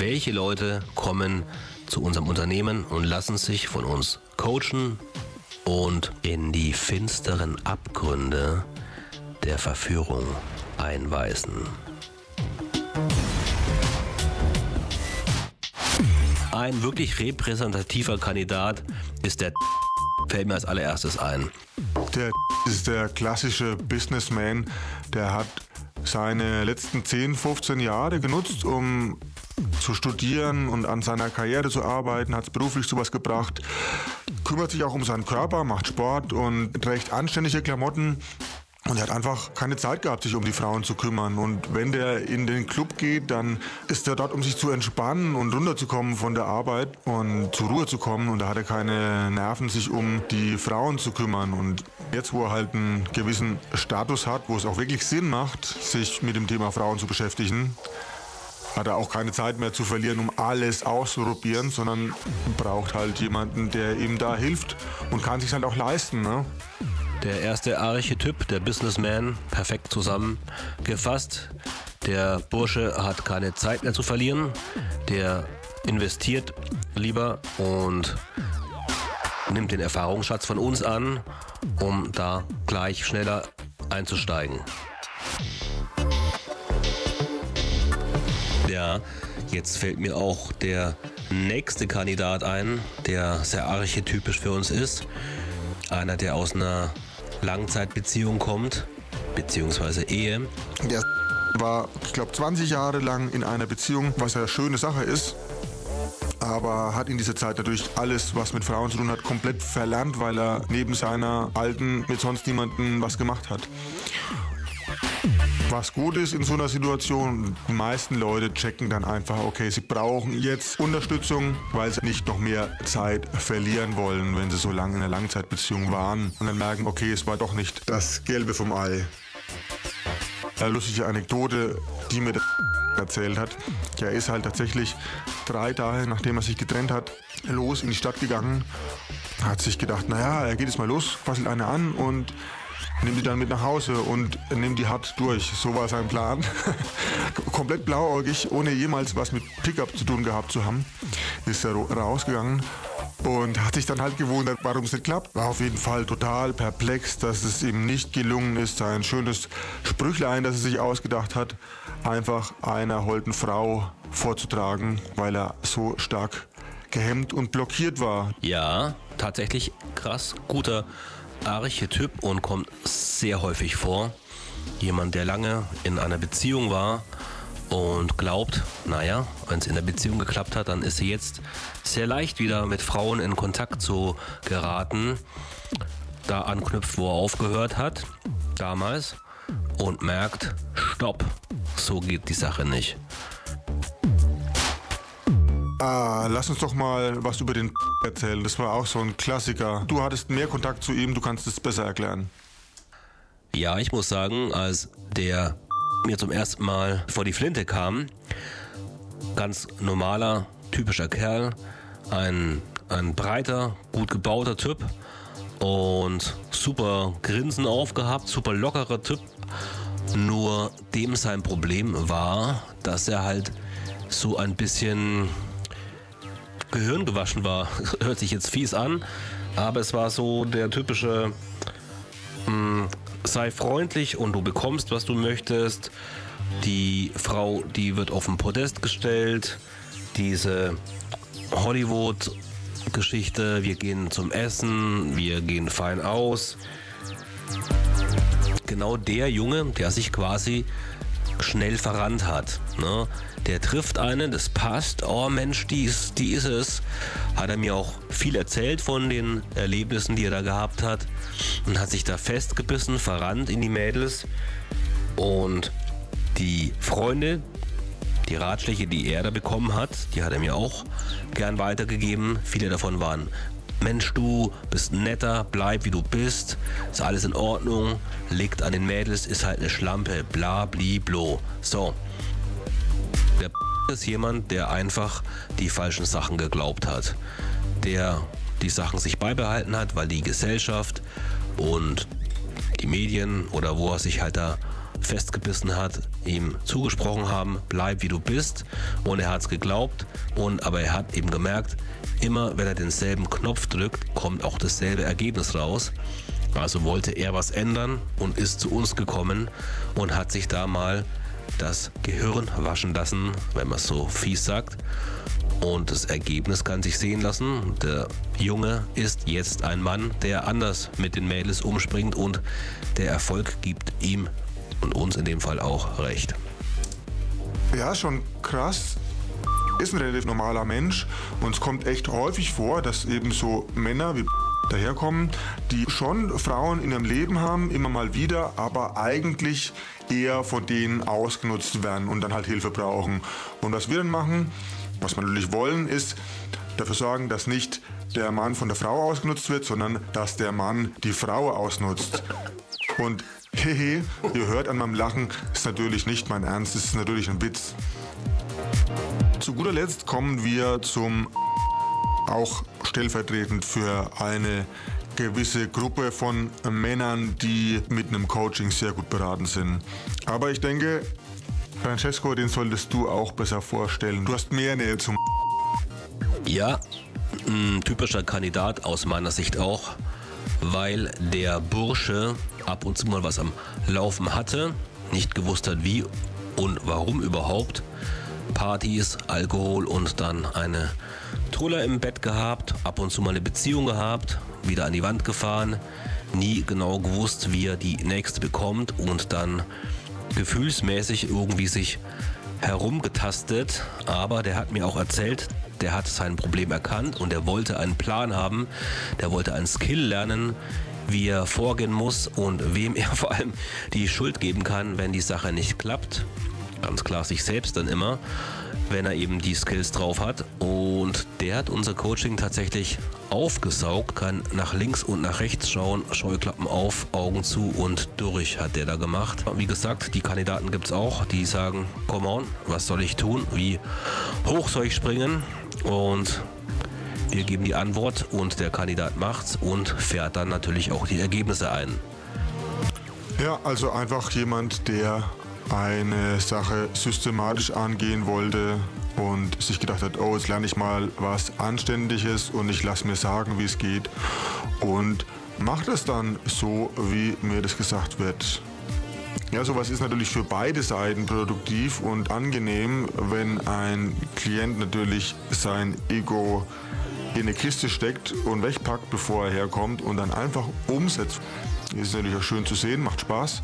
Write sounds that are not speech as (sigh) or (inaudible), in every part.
welche Leute kommen zu unserem Unternehmen und lassen sich von uns coachen und in die finsteren Abgründe der Verführung einweisen. Ein wirklich repräsentativer Kandidat ist der (laughs) fällt mir als allererstes ein. Der (laughs) ist der klassische Businessman, der hat seine letzten 10, 15 Jahre genutzt, um zu studieren und an seiner Karriere zu arbeiten, hat es beruflich sowas gebracht, kümmert sich auch um seinen Körper, macht Sport und trägt anständige Klamotten, und er hat einfach keine Zeit gehabt, sich um die Frauen zu kümmern. Und wenn der in den Club geht, dann ist er dort, um sich zu entspannen und runterzukommen von der Arbeit und zur Ruhe zu kommen. Und da hat er keine Nerven, sich um die Frauen zu kümmern. Und jetzt, wo er halt einen gewissen Status hat, wo es auch wirklich Sinn macht, sich mit dem Thema Frauen zu beschäftigen, hat er auch keine Zeit mehr zu verlieren, um alles auszuprobieren, sondern braucht halt jemanden, der ihm da hilft und kann sich halt auch leisten. Ne? Der erste Archetyp, der Businessman, perfekt zusammengefasst. Der Bursche hat keine Zeit mehr zu verlieren. Der investiert lieber und nimmt den Erfahrungsschatz von uns an, um da gleich schneller einzusteigen. Ja, jetzt fällt mir auch der nächste Kandidat ein, der sehr archetypisch für uns ist. Einer, der aus einer Langzeitbeziehung kommt, beziehungsweise Ehe. Der war, ich glaube, 20 Jahre lang in einer Beziehung, was ja eine schöne Sache ist. Aber hat in dieser Zeit natürlich alles, was mit Frauen zu tun hat, komplett verlernt, weil er neben seiner alten mit sonst niemandem was gemacht hat. Was gut ist in so einer Situation, die meisten Leute checken dann einfach, okay, sie brauchen jetzt Unterstützung, weil sie nicht noch mehr Zeit verlieren wollen, wenn sie so lange in einer Langzeitbeziehung waren und dann merken, okay, es war doch nicht das Gelbe vom Ei. Eine lustige Anekdote, die mir der (laughs) erzählt hat. Er ist halt tatsächlich drei Tage, nachdem er sich getrennt hat, los in die Stadt gegangen. Hat sich gedacht, naja, er geht jetzt mal los, quasselt eine an und nimmt die dann mit nach Hause und nimmt die hart durch. So war sein Plan. (laughs) Komplett blauäugig, ohne jemals was mit Pickup zu tun gehabt zu haben, ist er rausgegangen und hat sich dann halt gewundert, warum es nicht klappt. War auf jeden Fall total perplex, dass es ihm nicht gelungen ist, sein schönes Sprüchlein, das er sich ausgedacht hat, einfach einer holden Frau vorzutragen, weil er so stark gehemmt und blockiert war. Ja, tatsächlich krass guter Archetyp und kommt sehr häufig vor. Jemand, der lange in einer Beziehung war und glaubt, naja, wenn es in der Beziehung geklappt hat, dann ist sie jetzt sehr leicht wieder mit Frauen in Kontakt zu geraten. Da anknüpft, wo er aufgehört hat, damals, und merkt, stopp, so geht die Sache nicht. Ah, lass uns doch mal was über den (laughs) erzählen. Das war auch so ein Klassiker. Du hattest mehr Kontakt zu ihm, du kannst es besser erklären. Ja, ich muss sagen, als der (laughs) mir zum ersten Mal vor die Flinte kam, ganz normaler, typischer Kerl, ein, ein breiter, gut gebauter Typ und super Grinsen aufgehabt, super lockerer Typ. Nur dem sein Problem war, dass er halt so ein bisschen Gehirn gewaschen war. (laughs) Hört sich jetzt fies an, aber es war so der typische, mh, hm, sei freundlich und du bekommst, was du möchtest. Die Frau, die wird auf den Podest gestellt. Diese Hollywood-Geschichte, wir gehen zum Essen, wir gehen fein aus. Genau der Junge, der sich quasi schnell verrannt hat. Ne? Der trifft einen, das passt. Oh Mensch, die ist, die ist es. Hat er mir auch viel erzählt von den Erlebnissen, die er da gehabt hat. Und hat sich da festgebissen, verrannt in die Mädels. Und die Freunde, die Ratschläge, die er da bekommen hat, die hat er mir auch gern weitergegeben. Viele davon waren Mensch, du bist netter, bleib wie du bist, ist alles in Ordnung, liegt an den Mädels, ist halt eine Schlampe, bla, bli, blo. So. Der (laughs) ist jemand, der einfach die falschen Sachen geglaubt hat. Der die Sachen sich beibehalten hat, weil die Gesellschaft und die Medien oder wo er sich halt da festgebissen hat, ihm zugesprochen haben, bleib wie du bist. Und er hat es geglaubt. Und, aber er hat eben gemerkt, immer wenn er denselben Knopf drückt, kommt auch dasselbe Ergebnis raus. Also wollte er was ändern und ist zu uns gekommen und hat sich da mal das Gehirn waschen lassen, wenn man es so fies sagt. Und das Ergebnis kann sich sehen lassen. Der Junge ist jetzt ein Mann, der anders mit den Mädels umspringt und der Erfolg gibt ihm und uns in dem Fall auch recht. Ja, schon krass. Ist ein relativ normaler Mensch und es kommt echt häufig vor, dass eben so Männer wie daherkommen, die schon Frauen in ihrem Leben haben, immer mal wieder, aber eigentlich eher von denen ausgenutzt werden und dann halt Hilfe brauchen. Und was wir dann machen, was wir natürlich wollen, ist dafür sorgen, dass nicht der Mann von der Frau ausgenutzt wird, sondern dass der Mann die Frau ausnutzt. Und hehe, ihr hört an meinem Lachen, ist natürlich nicht mein Ernst, ist natürlich ein Witz. Zu guter Letzt kommen wir zum auch stellvertretend für eine gewisse Gruppe von Männern, die mit einem Coaching sehr gut beraten sind. Aber ich denke, Francesco, den solltest du auch besser vorstellen. Du hast mehr Nähe zum. Ja, ein typischer Kandidat aus meiner Sicht auch, weil der Bursche ab und zu mal was am Laufen hatte, nicht gewusst hat, wie und warum überhaupt. Partys, Alkohol und dann eine Truller im Bett gehabt, ab und zu mal eine Beziehung gehabt, wieder an die Wand gefahren, nie genau gewusst, wie er die nächste bekommt und dann gefühlsmäßig irgendwie sich herumgetastet. Aber der hat mir auch erzählt, der hat sein Problem erkannt und er wollte einen Plan haben, der wollte einen Skill lernen, wie er vorgehen muss und wem er (laughs) vor allem die Schuld geben kann, wenn die Sache nicht klappt. Ganz klar sich selbst dann immer wenn er eben die Skills drauf hat. Und der hat unser Coaching tatsächlich aufgesaugt, kann nach links und nach rechts schauen, Scheuklappen auf, Augen zu und durch hat der da gemacht. Wie gesagt, die Kandidaten gibt es auch, die sagen, come on, was soll ich tun? Wie hoch soll ich springen? Und wir geben die Antwort und der Kandidat macht's und fährt dann natürlich auch die Ergebnisse ein. Ja, also einfach jemand, der eine Sache systematisch angehen wollte und sich gedacht hat, oh, jetzt lerne ich mal was Anständiges und ich lasse mir sagen, wie es geht und macht es dann so, wie mir das gesagt wird. Ja, sowas ist natürlich für beide Seiten produktiv und angenehm, wenn ein Klient natürlich sein Ego in eine Kiste steckt und wegpackt, bevor er herkommt und dann einfach umsetzt. Ist natürlich auch schön zu sehen, macht Spaß.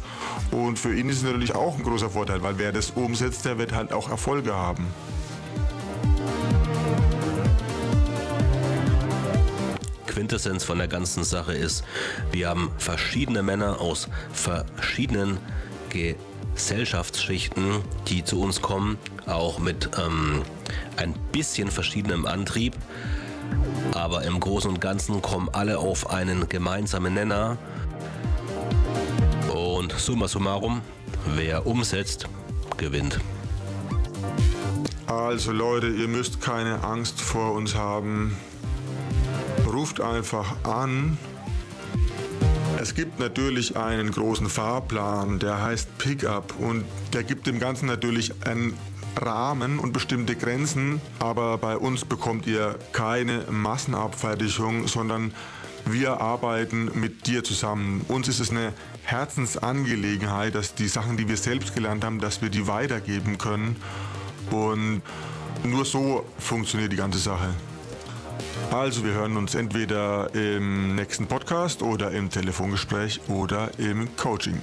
Und für ihn ist es natürlich auch ein großer Vorteil, weil wer das umsetzt, der wird halt auch Erfolge haben. Quintessenz von der ganzen Sache ist, wir haben verschiedene Männer aus verschiedenen Gesellschaftsschichten, die zu uns kommen, auch mit ähm, ein bisschen verschiedenem Antrieb. Aber im Großen und Ganzen kommen alle auf einen gemeinsamen Nenner summa summarum, wer umsetzt, gewinnt. Also Leute, ihr müsst keine Angst vor uns haben. Ruft einfach an. Es gibt natürlich einen großen Fahrplan, der heißt Pickup und der gibt dem Ganzen natürlich einen Rahmen und bestimmte Grenzen, aber bei uns bekommt ihr keine Massenabfertigung, sondern wir arbeiten mit dir zusammen. Uns ist es eine Herzensangelegenheit, dass die Sachen, die wir selbst gelernt haben, dass wir die weitergeben können. Und nur so funktioniert die ganze Sache. Also wir hören uns entweder im nächsten Podcast oder im Telefongespräch oder im Coaching.